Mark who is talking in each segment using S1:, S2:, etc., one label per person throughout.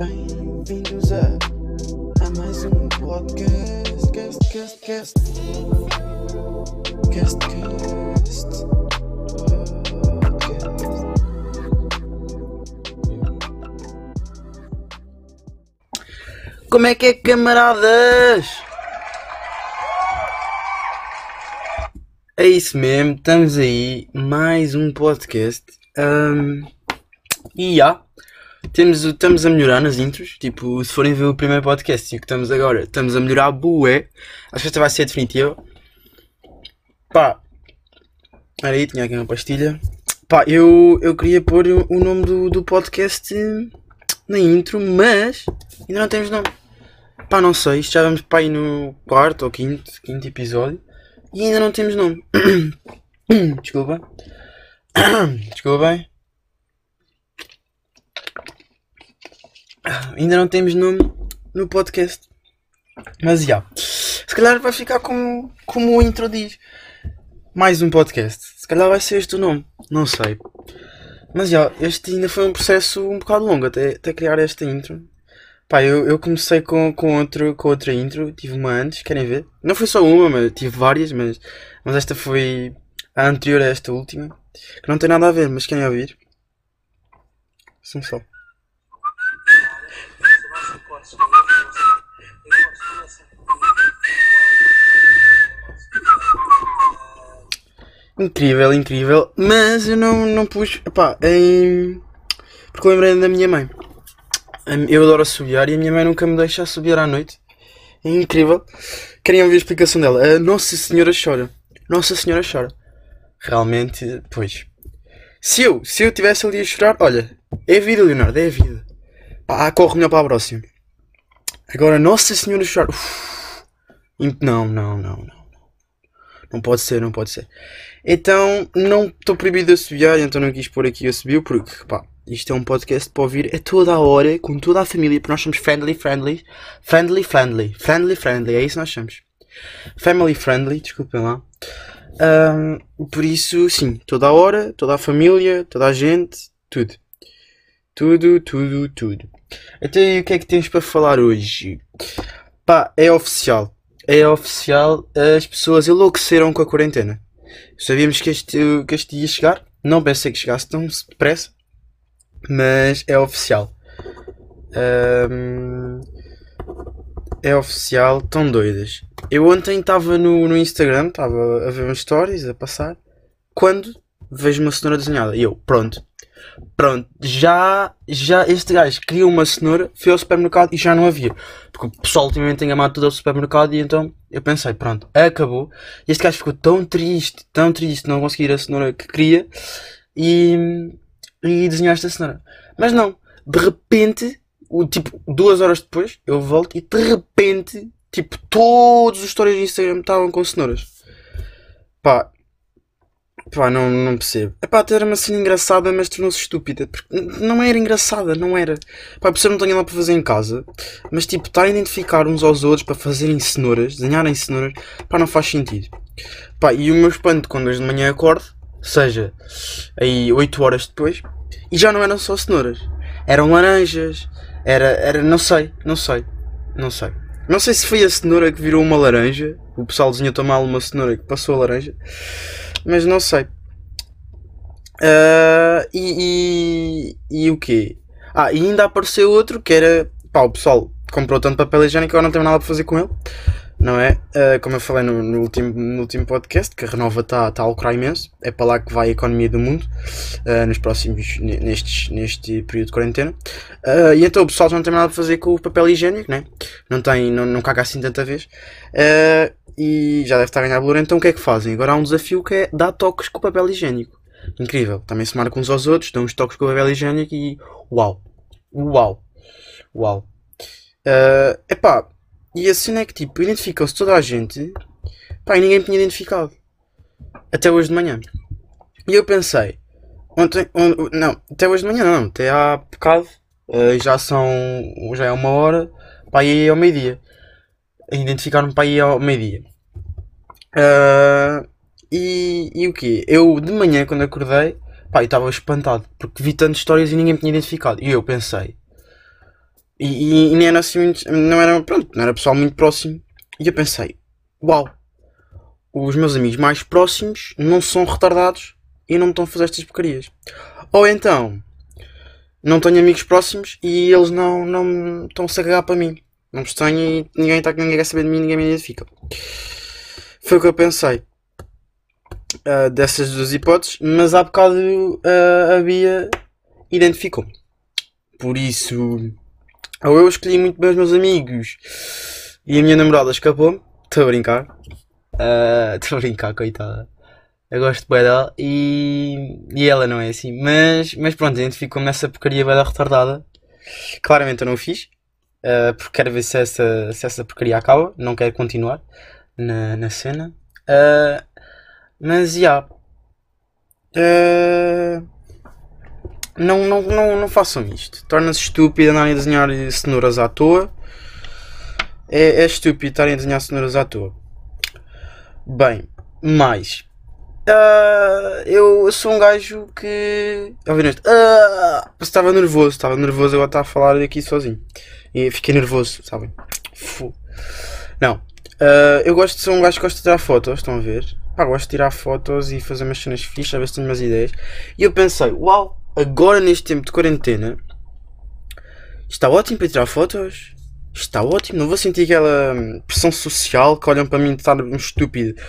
S1: Bem-vindos a, a mais um podcast. Cast, cast, cast. Cast, cast.
S2: Como é que é, camaradas? É isso mesmo, estamos aí, mais um podcast. Ahm, e já, temos, estamos a melhorar nas intros. Tipo, se forem ver o primeiro podcast e o que estamos agora, estamos a melhorar bué. Acho que esta vai ser definitiva. Pá, era aí, tinha aqui uma pastilha. Pá, eu, eu queria pôr o nome do, do podcast na intro, mas ainda não temos nome. Pá, não sei, isto já vamos para aí no quarto ou quinto, quinto episódio e ainda não temos nome. Desculpa. Desculpa. Ainda não temos nome no podcast. Mas já. Se calhar vai ficar como, como o intro diz. Mais um podcast. Se calhar vai ser este o nome. Não sei. Mas já, este ainda foi um processo um bocado longo até, até criar esta intro. Pá, eu, eu comecei com, com, outro, com outra intro, tive uma antes, querem ver? Não foi só uma, mas tive várias, mas, mas esta foi a anterior a esta última, que não tem nada a ver, mas querem ouvir? São só. Incrível, incrível, mas eu não, não pus, pá, em... porque lembrei da minha mãe. Hum, Eu adoro assobiar e a minha mãe nunca me deixa assobiar à noite. É incrível. Querem ouvir a explicação dela? A Nossa Senhora chora. Nossa Senhora chora. Realmente, pois. Se eu, se eu tivesse ali a chorar, olha, é a vida, Leonardo, é a vida. Pá, corre melhor para a próxima. Agora, Nossa Senhora chora. Uf. Não, não, não, não. Não pode ser, não pode ser. Então, não estou proibido de assobiar, então não quis pôr aqui assobio, porque, pá, isto é um podcast para ouvir a toda a hora, com toda a família, porque nós somos friendly, friendly, friendly, friendly, friendly, friendly, é isso que nós somos. Family friendly, desculpem lá. Ahm, por isso, sim, toda a hora, toda a família, toda a gente, tudo. Tudo, tudo, tudo. Então, e o que é que temos para falar hoje? Pá, é oficial. É oficial, as pessoas enlouqueceram com a quarentena. Sabíamos que este, que este ia chegar, não pensei que chegasse tão depressa, mas é oficial. Ahm, é oficial, tão doidas. Eu ontem estava no, no Instagram, estava a ver umas stories, a passar, quando vejo uma cenoura desenhada. E eu, pronto. Pronto, já, já este gajo criou uma cenoura, foi ao supermercado e já não havia. Porque o pessoal ultimamente tem amado tudo ao supermercado e então eu pensei, pronto, acabou. E este gajo ficou tão triste, tão triste não conseguir a cenoura que queria e, e desenhaste a cenoura. Mas não, de repente, o, tipo, duas horas depois, eu volto e de repente, tipo, todos os stories do Instagram estavam com cenouras. Pá, pá, não, não percebo. Pá, até era uma cena engraçada, mas tornou-se estúpida. Porque não era engraçada, não era. Pá, percebo que não tenho nada para fazer em casa, mas tipo, estar a identificar uns aos outros para fazerem cenouras, desenharem cenouras, pá, não faz sentido. Pá, e o meu espanto quando hoje de manhã acordo, seja aí 8 horas depois, e já não eram só cenouras. Eram laranjas, era, era, não sei, não sei, não sei. Não sei se foi a cenoura que virou uma laranja, o pessoal desenhou tão mal uma cenoura que passou a laranja, mas não sei. Ah, e, e, e o quê? Ah, e ainda apareceu outro que era, pá, o pessoal comprou tanto papel higiênico eu não tenho nada para fazer com ele não é? Ah, como eu falei no, no último, no último podcast, que a Renova está tá a lucrar imenso, é para lá que vai a economia do mundo ah, nos próximos, ne- nestes, neste período de quarentena. E então o pessoal já não tem nada para fazer com o papel higiênico, né? não tem, não, não caga assim tanta vez. E já deve estar a ganhar então o que é que fazem? Agora há um desafio que é dar toques com o papel higiênico. Incrível, também se marcam uns aos outros, dão uns toques com o papel higiênico e uau, uau, uau. Ah, epá, e a cena é que tipo, identificou-se toda a gente, pá, e ninguém tinha identificado. Até hoje de manhã. E eu pensei, ontem, on- não, até hoje de manhã não, até há bocado, eh, já são, já é uma hora, pá, e é ao meio-dia. Identificaram-me para ir ao meio-dia. Ah, e, e o quê? Eu de manhã, quando acordei, pá, eu estava espantado, porque vi tantas histórias e ninguém me tinha identificado. E eu pensei, E, e, nem era assim muito, não era, pronto, não era pessoal muito próximo. E eu pensei, uau, os meus amigos mais próximos não são retardados e não me estão a fazer estas porcarias. Ou então, não tenho amigos próximos e eles não, não estão-se a cagar para mim. Não me estranho e ninguém, está, ninguém quer saber de mim, ninguém me identifica. Foi o que eu pensei. Uh, dessas duas hipóteses, mas há bocado uh, a Bia identificou-me. Por isso, ou eu escolhi muito bem os meus amigos e a minha namorada escapou-me. Estou a brincar. Ah, estou uh, a brincar, coitada. Eu gosto bem dela e, e ela não é assim. Mas, mas pronto, identifico-me nessa porcaria bem retardada. Claramente eu não o fiz. Uh, porque quero ver se essa, se essa porcaria acaba. Não quero continuar na, na cena. Uh, mas já. Yeah. Uh, não, não, não, não façam isto. Torna-se estúpido andarem a desenhar cenouras à toa. É, é estúpido estarem a desenhar cenouras à toa. Bem, mais. Uh, eu sou um gajo que. Isto? Uh, estava nervoso, estava nervoso agora estar a falar aqui sozinho. E fiquei nervoso, sabem? Não. Uh, eu gosto de ser um gajo que gosta de tirar fotos, estão a ver? Pá, gosto de tirar fotos e fazer umas cenas fixas, a ver se tenho umas ideias. E eu pensei, uau, agora neste tempo de quarentena, está ótimo para tirar fotos. Está ótimo, não vou sentir aquela pressão social que olham para mim de estar um estúpido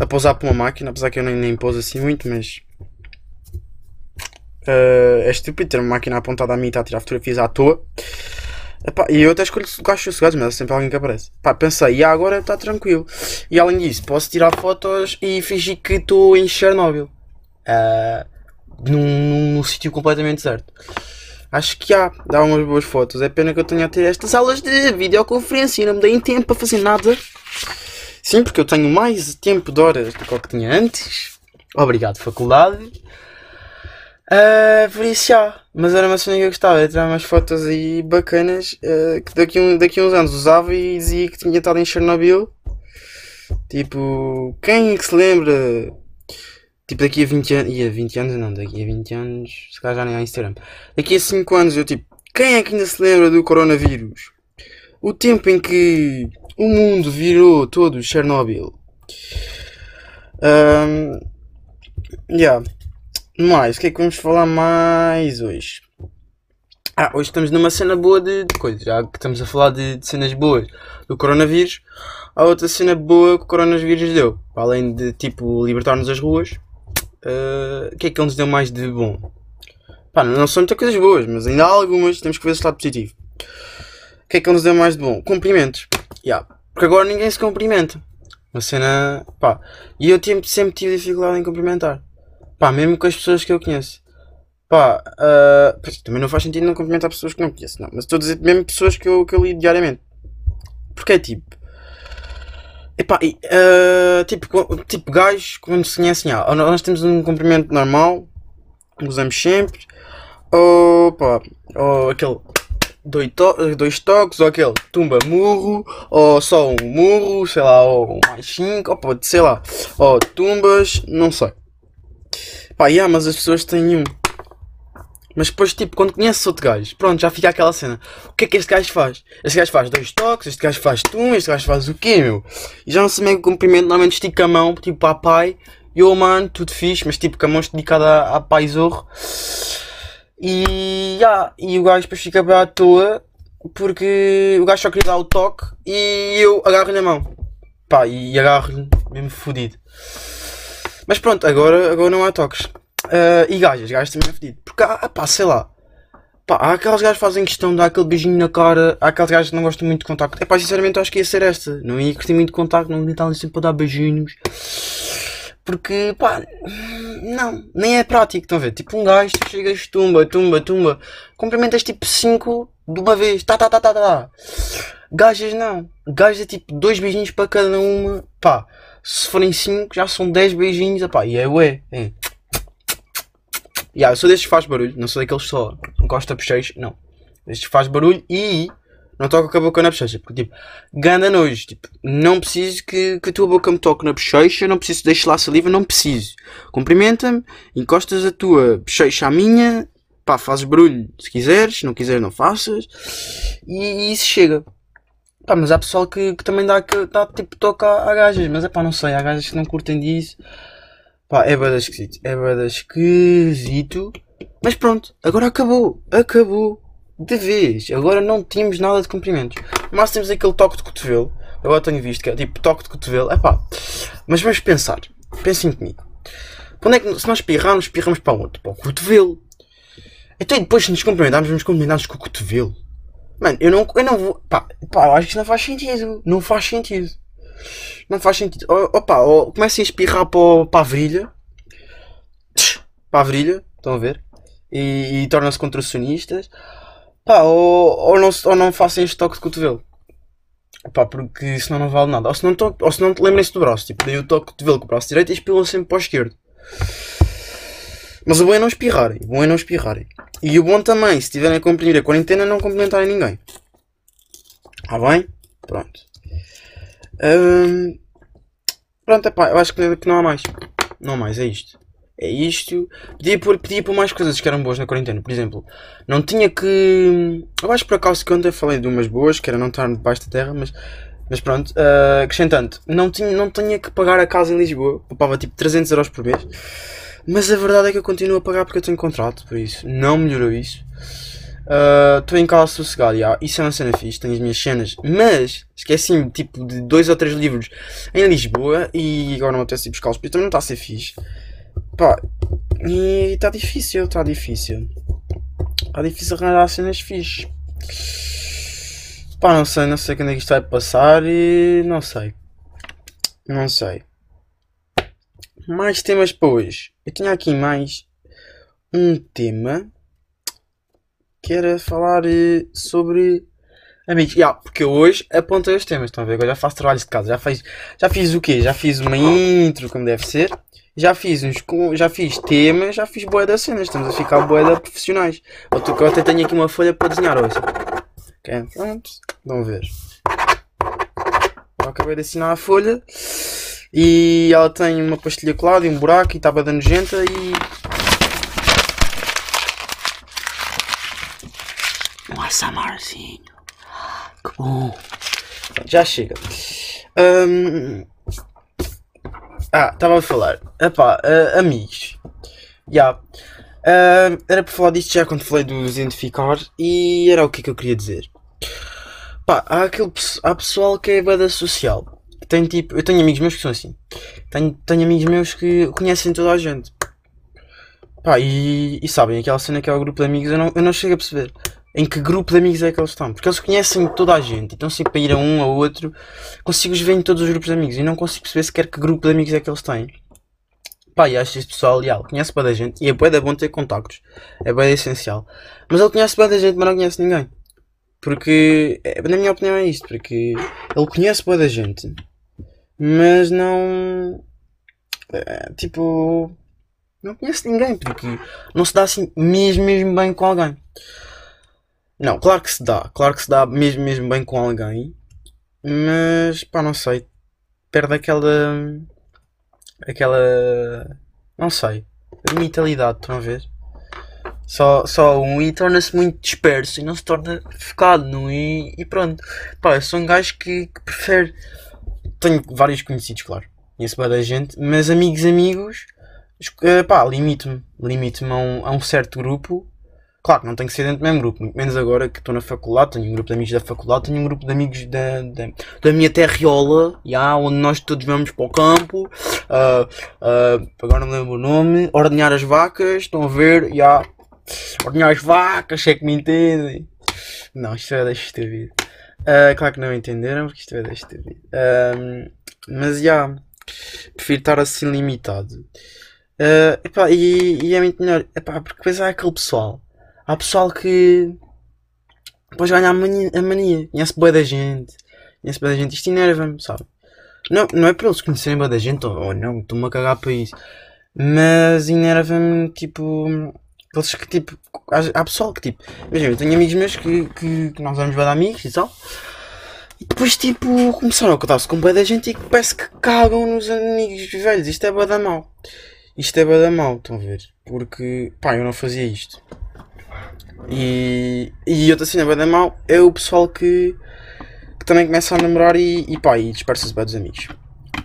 S2: a pousar para uma máquina, apesar que eu nem, nem pouso assim muito, mas uh, é estúpido ter uma máquina apontada a mim e estar a tirar fotografias à toa. Epá, e eu até escolho lugares sossegados, mas é sempre alguém que aparece. Pá, pensei, e agora está tranquilo. E além disso, posso tirar fotos e fingir que estou em Chernobyl. Uh, num, num, num sítio completamente certo. Acho que há, dá umas boas fotos. É pena que eu tenha a ter estas aulas de videoconferência e não me deem tempo para fazer nada. Sim, porque eu tenho mais tempo de horas do que que tinha antes. Obrigado, faculdade. Uh, por isso já. Mas era uma cena que eu gostava de tirar umas fotos aí bacanas uh, que daqui, um, daqui uns anos usava e dizia que tinha estado em Chernobyl. Tipo, quem é que se lembra Tipo, daqui a 20 anos. E a 20 anos não, daqui a 20 anos. Se calhar já nem há Instagram. Daqui a 5 anos eu tipo. Quem é que ainda se lembra do coronavírus? O tempo em que o mundo virou todo Chernobyl. Um, yeah. Mais, o que é que vamos falar mais hoje? Ah, hoje estamos numa cena boa de, de coisas. Já que estamos a falar de, de, cenas boas do coronavírus, há outra cena boa que o coronavírus deu. Além de tipo libertar-nos das ruas, uh, o que é que ele nos deu mais de bom? Pá, não são muitas coisas boas, mas ainda há algumas, temos que ver o lado positivo. O que é que ele nos deu mais de bom? Cumprimentos. Yeah. Porque agora ninguém se cumprimenta. Uma cena. pá. E eu sempre tive dificuldade em cumprimentar. Pá, mesmo com as pessoas que eu conheço. Pá, uh, também não faz sentido não cumprimentar pessoas que não conheço, não. Mas estou a dizer mesmo pessoas que eu, que eu lido diariamente. Porque é tipo. Epá, uh, tipo, tipo gajos, quando se conhecem, ah, nós temos um cumprimento normal, usamos sempre, ou pá, ou aquele dois, to dois toques, ou aquele tumba murro, ou só um murro, sei lá, ou mais cinco, ou pode, sei lá, ou tumbas, não sei. Pá, yeah, mas as pessoas têm um. Mas depois, tipo, quando conheces outro gajo, pronto, já fica aquela cena. O que é que este gajo faz? Este gajo faz dois toques, este gajo faz tum, este gajo faz o quê, meu? E já não sei meio que cumprimento, normalmente estica a mão, tipo, a pai. Oh, mano, tudo fixe, mas tipo, com a mão esticada a, a pai zorro. E, yeah, e o gajo depois fica bem à toa, porque o gajo só queria dar o toque e eu agarro-lhe a mão. Pá, e agarro-lhe mesmo fodido. Mas pronto, agora, agora não há toques. Uh, e gajas, gajas também é fedido. Porque há, pá, sei lá. Pá, há aqueles gajos que fazem questão de dar aquele beijinho na cara. Há aqueles gajos que não gostam muito de contacto. É pá, sinceramente acho que ia ser esta. Não ia curtir muito de contacto, não ia estar ali sempre a dar beijinhos. Porque, pá, não, nem é prático, estão a ver? Tipo, um gajo, tu chegas, tumba, tumba, tumba, cumprimentas tipo 5 de uma vez, tá, tá, tá, tá, tá. Gajas não, gajas é tipo dois beijinhos para cada uma, pá, se forem 5 já são 10 beijinhos, pá, e é ué, é. Yeah, eu sou destes que faz barulho, não sou daqueles que só encosta bochecha, não. Destes que faz barulho e não toca com a boca na bochecha. Porque, tipo, ganda nojo. Tipo, não preciso que, que a tua boca me toque na bochecha, não preciso deixar lá saliva, não preciso. Cumprimenta-me, encostas a tua bochecha à minha, pá, fazes barulho se quiseres, se não quiseres não faças, e, e isso chega. Pá, mas há pessoal que, que também dá, que, dá tipo toca a, a gajas, mas é pá, não sei, há gajas que não curtem disso. Pá, é bada esquisito, é bada esquisito. Mas pronto, agora acabou, acabou. De vez, agora não temos nada de cumprimentos. Mas temos aquele toque de cotovelo. Agora tenho visto que é tipo toque de cotovelo. É pá, mas vamos pensar, pensem comigo. Quando é que, se nós espirrarmos, espirramos para onde? Para o cotovelo. Então depois se nos cumprimentarmos, vamos cumprimentar-nos com o cotovelo. Mano, eu não, eu não vou. Pá, pá, eu acho que isso não faz sentido. Não faz sentido. Não faz sentido. Opa, ou comecem a espirrar para, para a virilha. Para a virilha, estão a ver? E, e tornam-se contracionistas. Pá, ou, ou, não, ou não façam este toque de cotovelo. Pá, porque senão não vale nada. Ou se não, ou se não lembrem-se do braço. Tipo, daí o toque de cotovelo com o braço direito e espilam sempre para o esquerdo. Mas o bom é não espirrarem. O bom é não espirrarem. E o bom também, se estiverem a cumprir a quarentena, não cumprimentarem ninguém. Ah bem? Pronto. Hum, pronto, epá, eu acho que, que não há mais. Não há mais, é isto. É isto. Pedia por, pedia por mais coisas que eram boas na quarentena. Por exemplo, não tinha que. Eu acho que por acaso que ontem falei de umas boas, que era não estar debaixo da terra, mas. Mas pronto, uh, acrescentando, não tinha, não tinha que pagar a casa em Lisboa, poupava tipo 300 euros por mês. Mas a verdade é que eu continuo a pagar porque eu tenho contrato, por isso não melhorou isso. Estou uh, em casa sossegado, yeah. isso é uma cena fixe, tenho as minhas cenas, mas esqueci-me tipo de dois ou três livros em Lisboa e agora não apetece ir buscar-los, porque também não está a ser fixe. Pá, e está difícil, está difícil. Está difícil arranjar cenas fixe. Pá, não sei, não sei quando é que isto vai passar e não sei. Não sei. Mais temas para hoje. Eu tinha aqui mais um tema que era falar eh, sobre amigos. Yeah, porque hoje apontei os temas, estão a ver? Agora já faço trabalhos de casa. Já, fiz, já fiz o quê? Já fiz uma intro, como deve ser. Já fiz uns já fiz temas, já fiz boia das cenas. Estamos a ficar boia de profissionais. Eu, até tenho aqui uma folha para desenhar hoje. Ok, pronto. Vão ver. Eu acabei de assinar a folha. E ela tem uma pastilha colada e um buraco e estava dando nojenta e. Um assamarzinho. Que bom. Já chega. Um... Ah, estava a falar. Epá, uh, amigos. Já. Yeah. Uh, era para falar disto já quando falei do identificar e era o que, é que eu queria dizer. Pá, há, aquele, há pessoal que é bada social tenho tipo, eu tenho amigos meus que são assim. Tenho, tenho amigos meus que conhecem toda a gente. Pá, e, e sabem, aquela cena que é o grupo de amigos, eu não, eu não chego a perceber em que grupo de amigos é que eles estão. Porque eles conhecem toda a gente, então sempre para ir a um ou outro, consigo-os ver em todos os grupos de amigos e não consigo perceber sequer que grupo de amigos é que eles têm. Pá, e acho este pessoal leal, conhece bem da gente e é bem bom ter contactos, é bem essencial. Mas ele conhece bem da gente, mas não conhece ninguém. Porque, é, na minha opinião, é isto. Porque ele conhece bem da gente, mas não. É, tipo. Não conheço ninguém, porque não se dá assim mesmo, mesmo bem com alguém. Não, claro que se dá, claro que se dá mesmo, mesmo bem com alguém, mas pá, não sei. Perde aquela. aquela. não sei. A vitalidade, estão a ver? Só, só um e torna-se muito disperso e não se torna focado, não? E, e pronto. Pá, eu sou um gajo que, que prefere tenho vários conhecidos, claro. Conheço bem da gente, mas amigos, amigos, pá, limito-me. Limito-me a, um, a um certo grupo. Claro, não tenho que ser dentro do mesmo grupo, muito menos agora que estou na faculdade. Tenho um grupo de amigos da faculdade, tenho um grupo de amigos da, da, da minha terriola, yeah, onde nós todos vamos para o campo. Uh, uh, agora não lembro o nome. Ordenhar as vacas, estão a ver? Yeah. Ordenhar as vacas, é que me entendem. Não, isto é da estúpido. Uh, claro que não entenderam, porque isto é desta vida. Uh, mas já, yeah, prefiro estar assim limitado. Uh, epá, e, e, é muito melhor, epá, porque depois há aquele pessoal. Há pessoal que depois ganha a mania, a mania. conhece boa da gente, conhece boa da gente, isto enerva-me, sabe? Não, não é para eles conhecerem boa da gente, ou, ou não, estou-me a cagar para isso. Mas enerva-me, tipo Aqueles que tipo. Há, há pessoal que tipo. Imagina, eu tenho amigos meus que, que, que nós vamos bem amigos e tal. E depois tipo começaram a contar-se com bem da gente e parece que cagam nos amigos velhos. Isto é bada mal. Isto é bada mal, estão a ver? Porque pá, eu não fazia isto. E, e outra cena, bem mal, é o pessoal que, que também começa a namorar e, e pá, e dispersa-se bem dos amigos.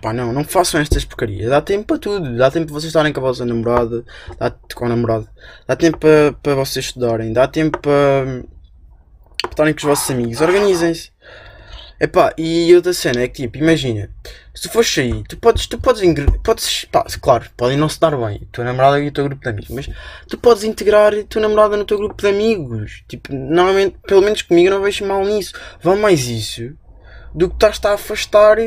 S2: Pá, não, não façam estas porcarias. Dá tempo para tudo. Dá tempo para vocês estarem com a vossa namorada, dá, com a namorada. Dá tempo para, para vocês estudarem, dá tempo para, para estarem com os vossos amigos. Organizem-se. Epá, e outra cena é que tipo, imagina, se tu fores sair, tu podes, tu podes, podes pá, claro, podem não se dar bem, tua namorada e o teu grupo de amigos, mas tu podes integrar a tua namorada no teu grupo de amigos. Tipo, normalmente, pelo menos comigo, não vejo mal nisso. Vão mais isso do que estás a afastar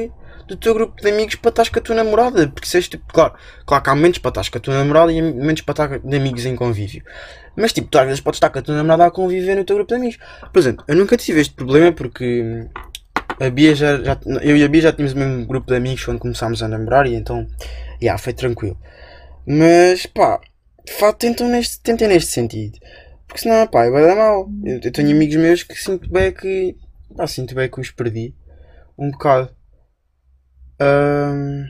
S2: do teu grupo de amigos para estar com a tua namorada. Porque se és tipo, claro, claro que há momentos para estar com a tua namorada e momentos para estar de amigos em convívio. Mas tipo, tu às vezes podes estar com a tua namorada a conviver no teu grupo de amigos. Por exemplo, eu nunca tive este problema porque a Bia já, já, eu e a Bia já tínhamos o mesmo grupo de amigos quando começámos a namorar e então, yeah, foi tranquilo. Mas, pá, de tentam neste, tentem neste sentido. Porque senão, pá, vai dar mal. Eu, eu, tenho amigos meus que sinto bem que, pá, sinto bem que os perdi. Um bocado. Um...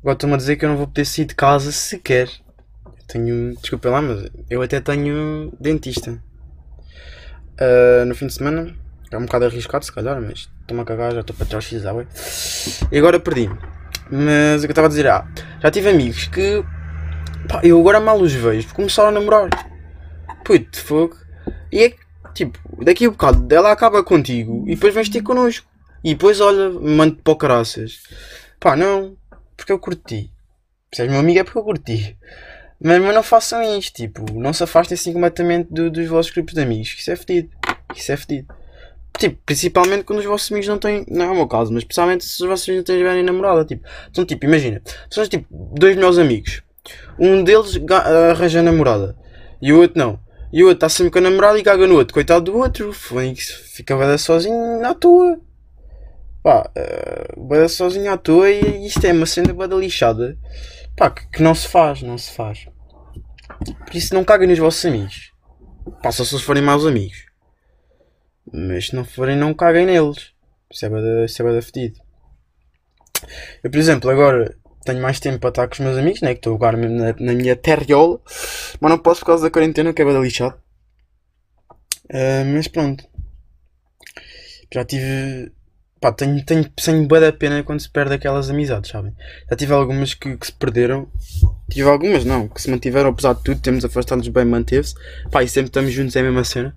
S2: Agora estou-me a dizer que eu não vou poder sair de casa sequer. Tenho, desculpa lá, mas eu até tenho dentista. Uh, no fim de semana é um bocado arriscado, se calhar, mas estou-me a cagar, já estou para trás ué. E agora perdi. Mas o que eu estava a dizer, ah, já tive amigos que pá, eu agora mal os vejo porque começaram a namorar. Puto, fogo. E é que, tipo, daqui a um bocado ela acaba contigo e depois vens ter connosco. E depois, olha, mando para o caraças. Pá, não, porque eu curti. Se és meu amigo é porque eu curti. Mas, mas não façam isto, tipo, não se afastem assim completamente do, dos vossos grupos de amigos. Isso é fedido. Isso é fedido. Tipo, principalmente quando os vossos amigos não têm. Não é o meu caso, mas principalmente se os vossos amigos não tiverem namorada. Tipo, são tipo, imagina, são tipo dois melhores amigos. Um deles arranja namorada e o outro não. E o outro está sempre com a namorada e caga no outro. Coitado do outro, fica bem sozinho à toa. Pá, uh, sozinho à toa e isto é uma cena bada lixada. Pá, que, que, não se faz, não se faz. Por isso não caguem nos vossos amigos. Pá, só se eles forem maus amigos. Mas se não forem, não caguem neles. Isso é bada, é fedido. Eu, por exemplo, agora tenho mais tempo para estar com os meus amigos, né? Que estou agora mesmo na, na minha terriola. Mas não posso por causa da quarentena, que é bada lixado. Uh, mas pronto. Já tive. Pá, tenho, tenho, tenho bada da pena quando se perde aquelas amizades, sabem? Já tive algumas que, que se perderam. Tive algumas, não, que se mantiveram apesar de tudo. Temos afastado-nos bem, manteve-se. Pá, e sempre estamos juntos, é a mesma cena.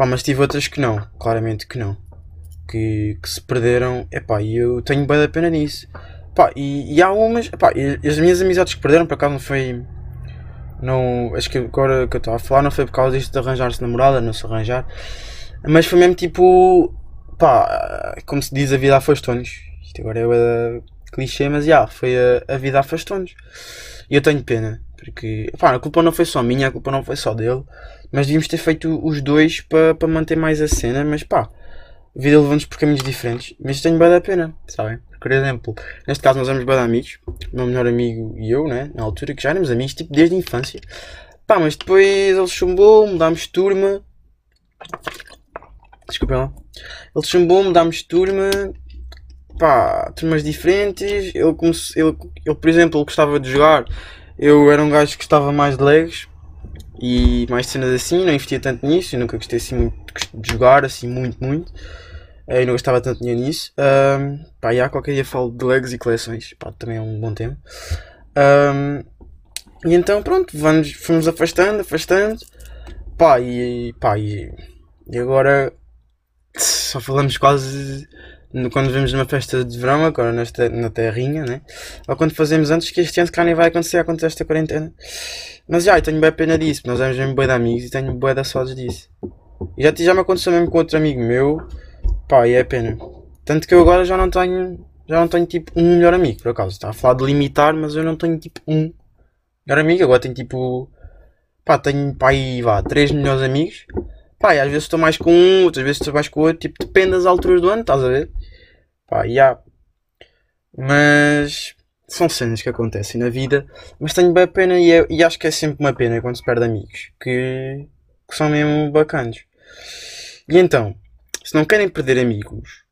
S2: Pá, mas tive outras que não, claramente que não. Que, que se perderam, epá, e eu tenho bem da pena nisso. Pá, e, e há umas, epá, e as minhas amizades que perderam, por acaso não foi. Não, acho que agora que eu estava a falar não foi por causa disto de arranjar-se namorada, não se arranjar. Mas foi mesmo tipo, pá, como se diz, a vida afastou-nos. Isto agora é clichê, mas já, foi a, a vida afastou-nos. E eu tenho pena, porque, pá, a culpa não foi só minha, a culpa não foi só dele. Mas devíamos ter feito os dois para pa manter mais a cena, mas pá, a vida levou-nos por caminhos diferentes. Mas tenho bem da pena, sabem? Por exemplo, neste caso nós éramos bem amigos, o meu melhor amigo e eu, né? Na altura, que já éramos amigos, tipo, desde a infância. Pá, mas depois ele chumbou, mudámos turma. Desculpem lá. Ele chumbou, mudámos turma. Pá, turmas diferentes. Ele, ele, ele, por exemplo, ele gostava de jogar. Eu era um gajo que gostava mais de legs e mais cenas assim, não investia tanto nisso, eu nunca gostei assim muito de jogar, assim muito, muito. Eu não gostava tanto dinheiro nisso. Um, pá, já qualquer dia falo de legs e coleções, pá, também é um bom tema. Um, e então pronto, vamos, fomos afastando, afastando. Pá, e, pá, e, e agora só falamos quase quando vemos numa festa de verão, agora nesta, na terrinha, né? Ou quando fazemos antes, que este ano cá nem vai acontecer, acontecer esta quarentena. Mas já, eu tenho bem pena disso, nós éramos mesmo bem de amigos e tenho bem da saudades disso. E já, já me aconteceu mesmo com outro amigo meu, pá, e é pena. Tanto que eu agora já não tenho, já não tenho tipo um melhor amigo, por acaso. Está a falar de limitar, mas eu não tenho tipo um melhor amigo, agora tenho tipo, pá, tenho, pá, aí vá, três melhores amigos. Pá, e às vezes estou mais com um, outras vezes estou mais com outro, tipo, depende das alturas do ano, estás a ver? Pá, há. Mas são cenas que acontecem na vida, mas tenho bem pena e, é, e, acho que é sempre uma pena quando se perde amigos que, que são mesmo bacanas. E então, se não querem perder amigos,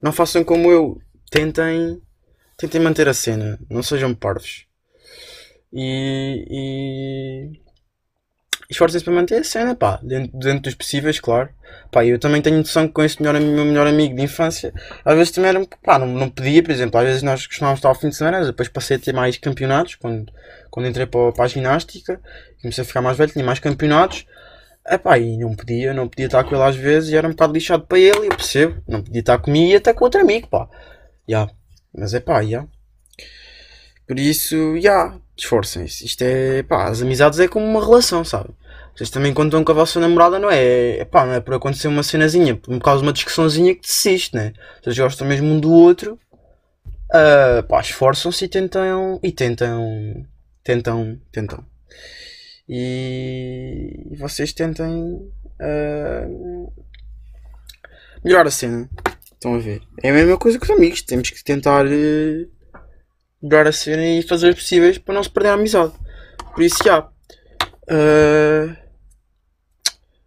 S2: não façam como eu. Tentem, tentem manter a cena, não sejam parvos. E, e, esforcem-se para manter a cena, pá, dentro, dentro dos possíveis, claro. Pá, eu também tenho noção que com esse melhor, meu melhor amigo de infância, às vezes também era, pá, não, não podia, por exemplo, às vezes nós costumávamos estar ao fim de semana, depois passei a ter mais campeonatos, quando, quando entrei para, para a ginástica, comecei a ficar mais velho, tinha mais campeonatos, Epá, e não podia, não podia estar com ele às vezes e era um bocado lixado para ele, eu percebo. Não podia estar comigo e até com outro amigo, pá. Yeah. Mas é pá, yeah. Por isso, já, yeah, esforcem-se. Isto é, pá, as amizades é como uma relação, sabe? Vocês também contam com a vossa namorada, não é? é pá, não é por acontecer uma cenazinha, por causa de uma discussãozinha que desiste, né? Vocês gostam mesmo um do outro, uh, pá, esforçam-se e tentam, e tentam, tentam, tentam e vocês tentem uh, melhorar a cena. Estão a ver? É a mesma coisa que os amigos. Temos que tentar uh, melhorar a cena e fazer os possíveis para não se perder a amizade. Por isso, já. Uh,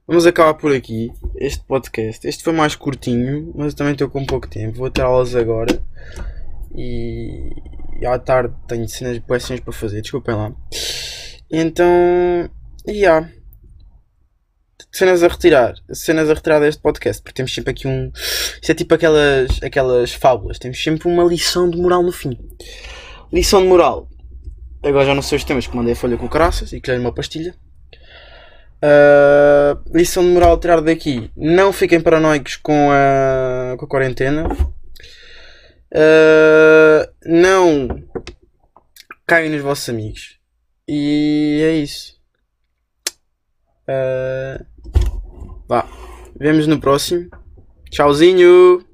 S2: vamos acabar por aqui este podcast. Este foi mais curtinho, mas também estou com pouco tempo. Vou ter aulas agora. E, e à tarde tenho cenas, cenas para fazer. Desculpem lá. Então, yeah. Cenas a retirar, cenas a retirar deste podcast, porque temos sempre aqui um. Isto é tipo aquelas, aquelas fábulas, temos sempre uma lição de moral no fim. Lição de moral. Agora já não sei os temas que mandei a folha com caraças e criei uma pastilha. Uh, lição de moral tirar daqui: não fiquem paranoicos com a, com a quarentena. Uh, não caem nos vossos amigos. E é isso. Uh, vá. Vemos no próximo. Tchauzinho!